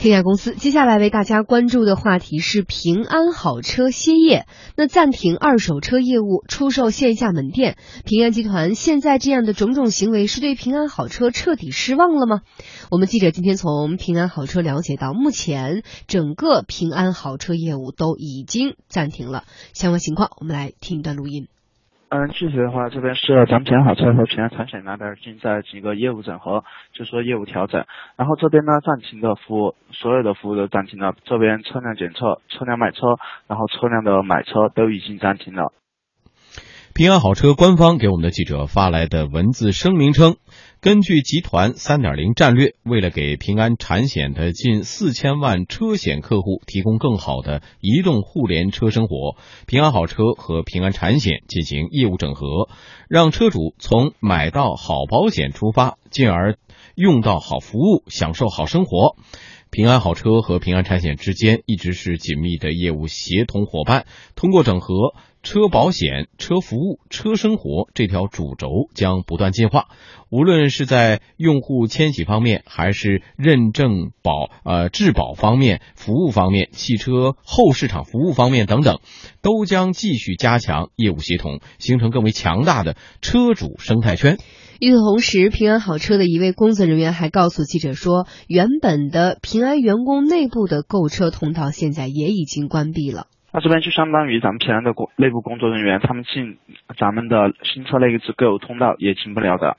天下公司接下来为大家关注的话题是平安好车歇业，那暂停二手车业务，出售线下门店。平安集团现在这样的种种行为，是对平安好车彻底失望了吗？我们记者今天从平安好车了解到，目前整个平安好车业务都已经暂停了。相关情况，我们来听一段录音。嗯，具体的话，这边是咱们平安好车和平安产险那边正在进行一个业务整合，就说业务调整。然后这边呢，暂停的服务，所有的服务都暂停了。这边车辆检测、车辆买车，然后车辆的买车都已经暂停了。平安好车官方给我们的记者发来的文字声明称。根据集团三点零战略，为了给平安产险的近四千万车险客户提供更好的移动互联车生活，平安好车和平安产险进行业务整合，让车主从买到好保险出发，进而用到好服务，享受好生活。平安好车和平安产险之间一直是紧密的业务协同伙伴，通过整合。车保险、车服务、车生活这条主轴将不断进化。无论是在用户迁徙方面，还是认证保呃质保方面、服务方面、汽车后市场服务方面等等，都将继续加强业务协同，形成更为强大的车主生态圈。与此同时，平安好车的一位工作人员还告诉记者说，原本的平安员工内部的购车通道现在也已经关闭了。那这边就相当于咱们平安的工内部工作人员，他们进咱们的新车那个自购通道也进不了的。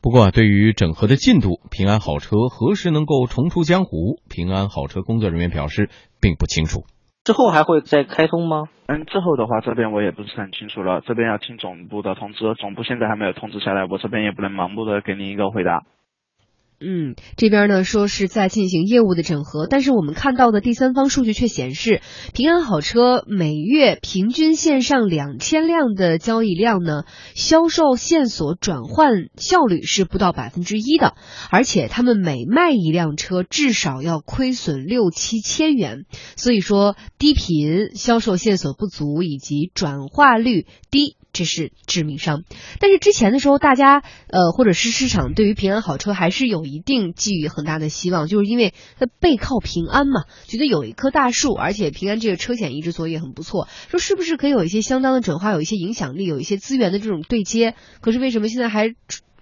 不过，对于整合的进度，平安好车何时能够重出江湖？平安好车工作人员表示并不清楚。之后还会再开通吗？嗯，之后的话，这边我也不是很清楚了，这边要听总部的通知，总部现在还没有通知下来，我这边也不能盲目的给您一个回答。嗯，这边呢说是在进行业务的整合，但是我们看到的第三方数据却显示，平安好车每月平均线上两千辆的交易量呢，销售线索转换效率是不到百分之一的，而且他们每卖一辆车至少要亏损六七千元，所以说低频、销售线索不足以及转化率低。这是致命伤，但是之前的时候，大家呃，或者是市场对于平安好车还是有一定寄予很大的希望，就是因为它背靠平安嘛，觉得有一棵大树，而且平安这个车险一直做也很不错，说是不是可以有一些相当的转化，有一些影响力，有一些资源的这种对接？可是为什么现在还？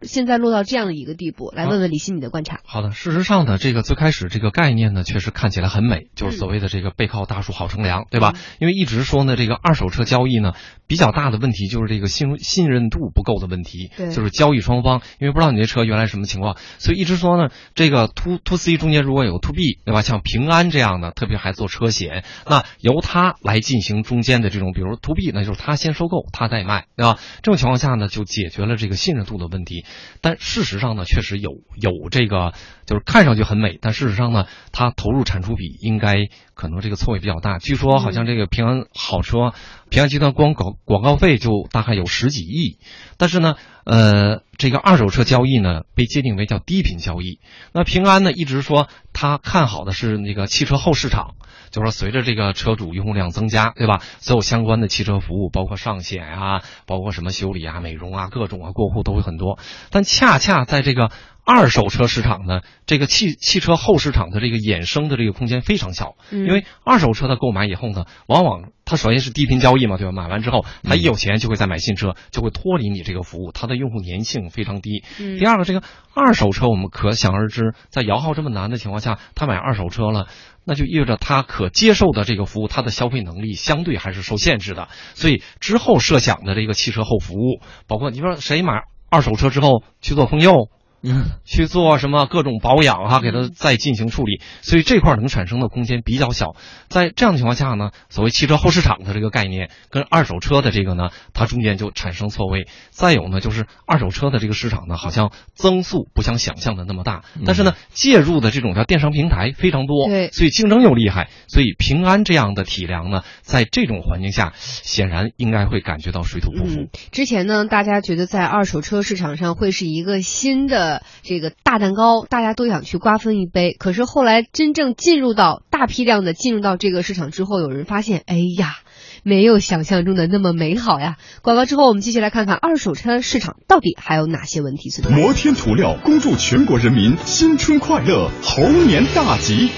现在落到这样的一个地步，来问问李欣你的观察。好的，事实上呢，这个最开始这个概念呢，确实看起来很美，就是所谓的这个背靠大树好乘凉，对吧？因为一直说呢，这个二手车交易呢，比较大的问题就是这个信信任度不够的问题，就是交易双方，因为不知道你这车原来什么情况，所以一直说呢，这个 to to C 中间如果有 to B，对吧？像平安这样的，特别还做车险，那由他来进行中间的这种，比如 to B，那就是他先收购，他再卖，对吧？这种情况下呢，就解决了这个信任度的问题。但事实上呢，确实有有这个，就是看上去很美，但事实上呢，它投入产出比应该可能这个错位比较大。据说好像这个平安好车，平安集团光广广告费就大概有十几亿，但是呢，呃，这个二手车交易呢被界定为叫低频交易。那平安呢一直说他看好的是那个汽车后市场。就说随着这个车主用户量增加，对吧？所有相关的汽车服务，包括上险啊，包括什么修理啊、美容啊，各种啊过户都会很多。但恰恰在这个二手车市场呢，这个汽汽车后市场的这个衍生的这个空间非常小，因为二手车的购买以后呢，往往它首先是低频交易嘛，对吧？买完之后，他一有钱就会再买新车，就会脱离你这个服务，它的用户粘性非常低。第二个，这个二手车我们可想而知，在摇号这么难的情况下，他买二手车了。那就意味着他可接受的这个服务，他的消费能力相对还是受限制的。所以之后设想的这个汽车后服务，包括你说谁买二手车之后去做封釉。嗯，去做什么各种保养哈，给它再进行处理，所以这块能产生的空间比较小。在这样的情况下呢，所谓汽车后市场的这个概念跟二手车的这个呢，它中间就产生错位。再有呢，就是二手车的这个市场呢，好像增速不像想象的那么大，但是呢，介入的这种叫电商平台非常多，对，所以竞争又厉害。所以平安这样的体量呢，在这种环境下，显然应该会感觉到水土不服。之前呢，大家觉得在二手车市场上会是一个新的。这个大蛋糕，大家都想去瓜分一杯。可是后来真正进入到大批量的进入到这个市场之后，有人发现，哎呀。没有想象中的那么美好呀。广告之后，我们继续来看看二手车市场到底还有哪些问题存在。摩天涂料恭祝全国人民新春快乐，猴年大吉。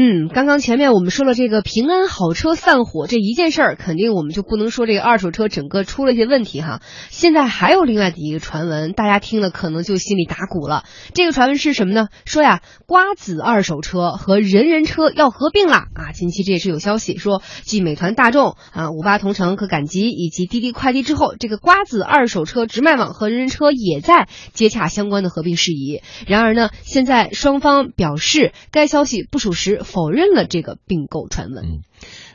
嗯，刚刚前面我们说了这个平安好车散伙这一件事儿，肯定我们就不能说这个二手车整个出了一些问题哈。现在还有另外的一个传闻，大家听了可能就心里打鼓了。这个传闻是什么呢？说呀，瓜子二手车和人人车要合并了啊！近期这也是有消息说，继美团、大众啊、五八同城和赶集以及滴滴快递之后，这个瓜子二手车直卖网和人人车也在接洽相关的合并事宜。然而呢，现在双方表示该消息不属实。否认了这个并购传闻。嗯，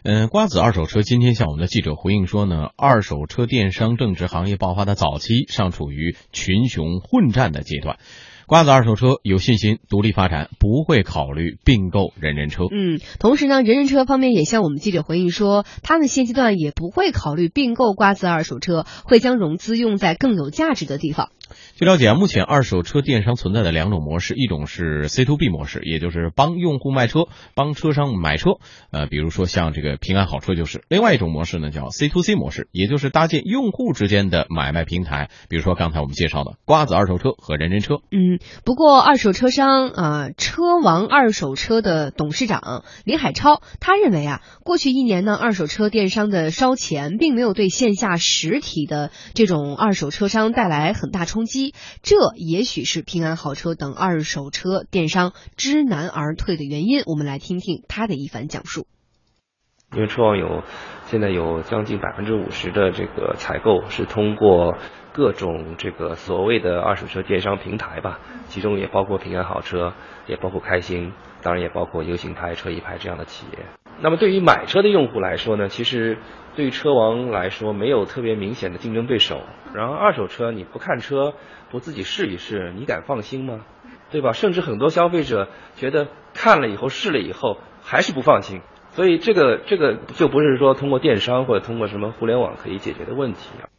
嗯，瓜子二手车今天向我们的记者回应说呢，二手车电商正值行业爆发的早期，尚处于群雄混战的阶段。瓜子二手车有信心独立发展，不会考虑并购人人车。嗯，同时呢，人人车方面也向我们记者回应说，他们现阶段也不会考虑并购瓜子二手车，会将融资用在更有价值的地方。据了解，目前二手车电商存在的两种模式，一种是 C to B 模式，也就是帮用户卖车，帮车商买车。呃，比如说像这个平安好车就是；另外一种模式呢，叫 C to C 模式，也就是搭建用户之间的买卖平台。比如说刚才我们介绍的瓜子二手车和人人车。嗯，不过二手车商啊，车王二手车的董事长李海超他认为啊，过去一年呢，二手车电商的烧钱并没有对线下实体的这种二手车商带来很大冲击。这也许是平安好车等二手车电商知难而退的原因。我们来听听他的一番讲述。因为车网有现在有将近百分之五十的这个采购是通过各种这个所谓的二手车电商平台吧，其中也包括平安好车，也包括开心，当然也包括 U 型牌、车一牌这样的企业。那么对于买车的用户来说呢，其实对于车王来说没有特别明显的竞争对手。然后二手车你不看车，不自己试一试，你敢放心吗？对吧？甚至很多消费者觉得看了以后试了以后还是不放心。所以这个这个就不是说通过电商或者通过什么互联网可以解决的问题啊。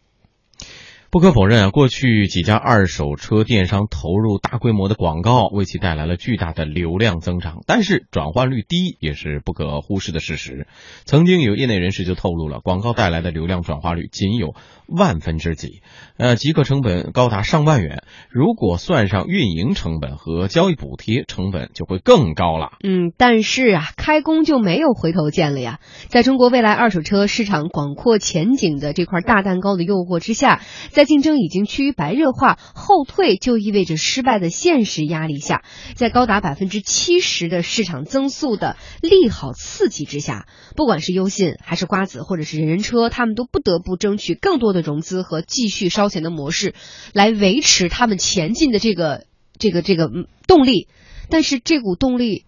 不可否认啊，过去几家二手车电商投入大规模的广告，为其带来了巨大的流量增长。但是转换率低也是不可忽视的事实。曾经有业内人士就透露了，广告带来的流量转化率仅有万分之几，呃，即刻成本高达上万元。如果算上运营成本和交易补贴，成本就会更高了。嗯，但是啊，开工就没有回头箭了呀。在中国未来二手车市场广阔前景的这块大蛋糕的诱惑之下，在竞争已经趋于白热化，后退就意味着失败的现实压力下，在高达百分之七十的市场增速的利好刺激之下，不管是优信还是瓜子或者是人人车，他们都不得不争取更多的融资和继续烧钱的模式，来维持他们前进的这个这个这个动力。但是这股动力。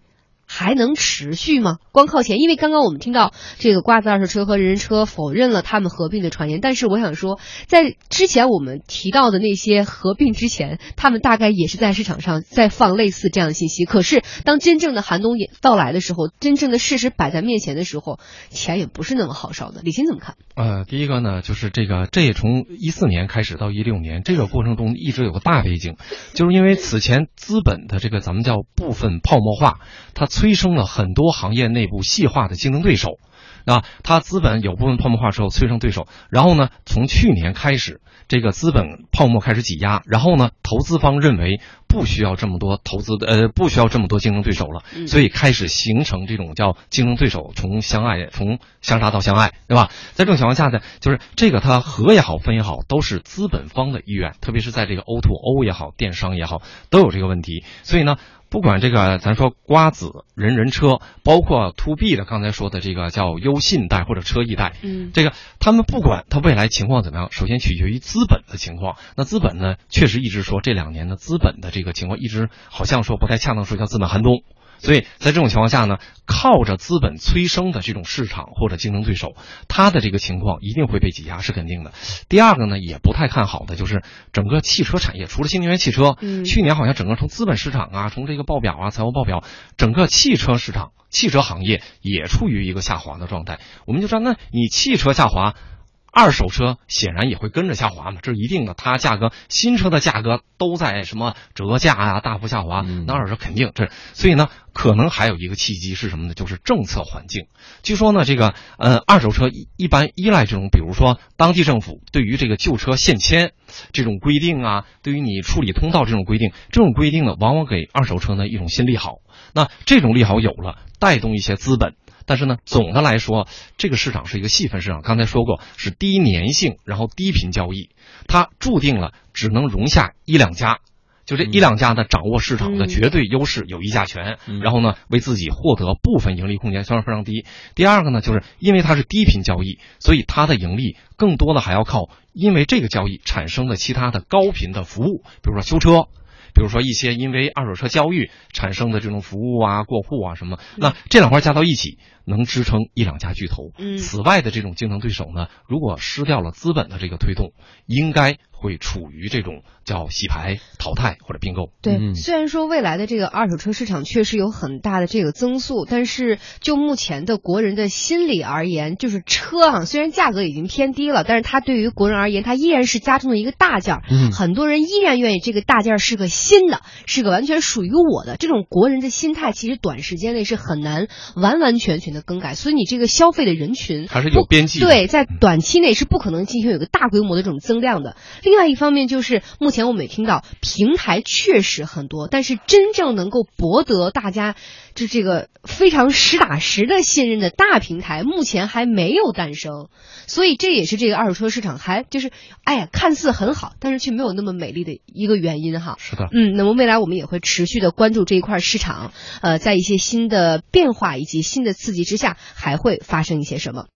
还能持续吗？光靠钱？因为刚刚我们听到这个瓜子二手车和人人车否认了他们合并的传言，但是我想说，在之前我们提到的那些合并之前，他们大概也是在市场上在放类似这样的信息。可是当真正的寒冬也到来的时候，真正的事实摆在面前的时候，钱也不是那么好烧的。李欣怎么看？呃，第一个呢，就是这个，这也从一四年开始到一六年这个过程中一直有个大背景，就是因为此前资本的这个咱们叫部分泡沫化，它。催生了很多行业内部细化的竞争对手，啊，它资本有部分泡沫化之后催生对手，然后呢，从去年开始，这个资本泡沫开始挤压，然后呢，投资方认为不需要这么多投资的，呃，不需要这么多竞争对手了，所以开始形成这种叫竞争对手从相爱从相杀到相爱，对吧？在这种情况下呢，就是这个它合也好分也好，都是资本方的意愿，特别是在这个 O to O 也好，电商也好，都有这个问题，所以呢。不管这个，咱说瓜子、人人车，包括 to B 的，刚才说的这个叫优信贷或者车易贷，嗯，这个他们不管它未来情况怎么样，首先取决于资本的情况。那资本呢，确实一直说这两年的资本的这个情况，一直好像说不太恰当，说叫资本寒冬。所以在这种情况下呢，靠着资本催生的这种市场或者竞争对手，它的这个情况一定会被挤压，是肯定的。第二个呢，也不太看好的就是整个汽车产业，除了新能源汽车，嗯，去年好像整个从资本市场啊，从这个报表啊、财务报表，整个汽车市场、汽车行业也处于一个下滑的状态。我们就说，那你汽车下滑。二手车显然也会跟着下滑嘛，这是一定的。它价格新车的价格都在什么折价啊，大幅下滑，那二手车肯定这。所以呢，可能还有一个契机是什么呢？就是政策环境。据说呢，这个呃，二手车一般依赖这种，比如说当地政府对于这个旧车限迁这种规定啊，对于你处理通道这种规定，这种规定呢，往往给二手车呢一种新利好。那这种利好有了，带动一些资本。但是呢，总的来说，这个市场是一个细分市场。刚才说过，是低粘性，然后低频交易，它注定了只能容下一两家，就这一两家呢，掌握市场的绝对优势，有议价权，然后呢，为自己获得部分盈利空间，虽然非常低。第二个呢，就是因为它是低频交易，所以它的盈利更多的还要靠因为这个交易产生的其他的高频的服务，比如说修车。比如说一些因为二手车交易产生的这种服务啊、过户啊什么，那这两块加到一起能支撑一两家巨头。嗯，此外的这种竞争对手呢，如果失掉了资本的这个推动，应该。会处于这种叫洗牌、淘汰或者并购。对，虽然说未来的这个二手车市场确实有很大的这个增速，但是就目前的国人的心理而言，就是车啊，虽然价格已经偏低了，但是它对于国人而言，它依然是家中的一个大件儿。嗯，很多人依然愿意这个大件儿是个新的，是个完全属于我的。这种国人的心态，其实短时间内是很难完完全全的更改。所以你这个消费的人群还是有边际。对，在短期内是不可能进行有个大规模的这种增量的。另外一方面就是，目前我们也听到平台确实很多，但是真正能够博得大家就这个非常实打实的信任的大平台，目前还没有诞生。所以这也是这个二手车市场还就是，哎呀，看似很好，但是却没有那么美丽的一个原因哈。是的，嗯，那么未来我们也会持续的关注这一块市场，呃，在一些新的变化以及新的刺激之下，还会发生一些什么。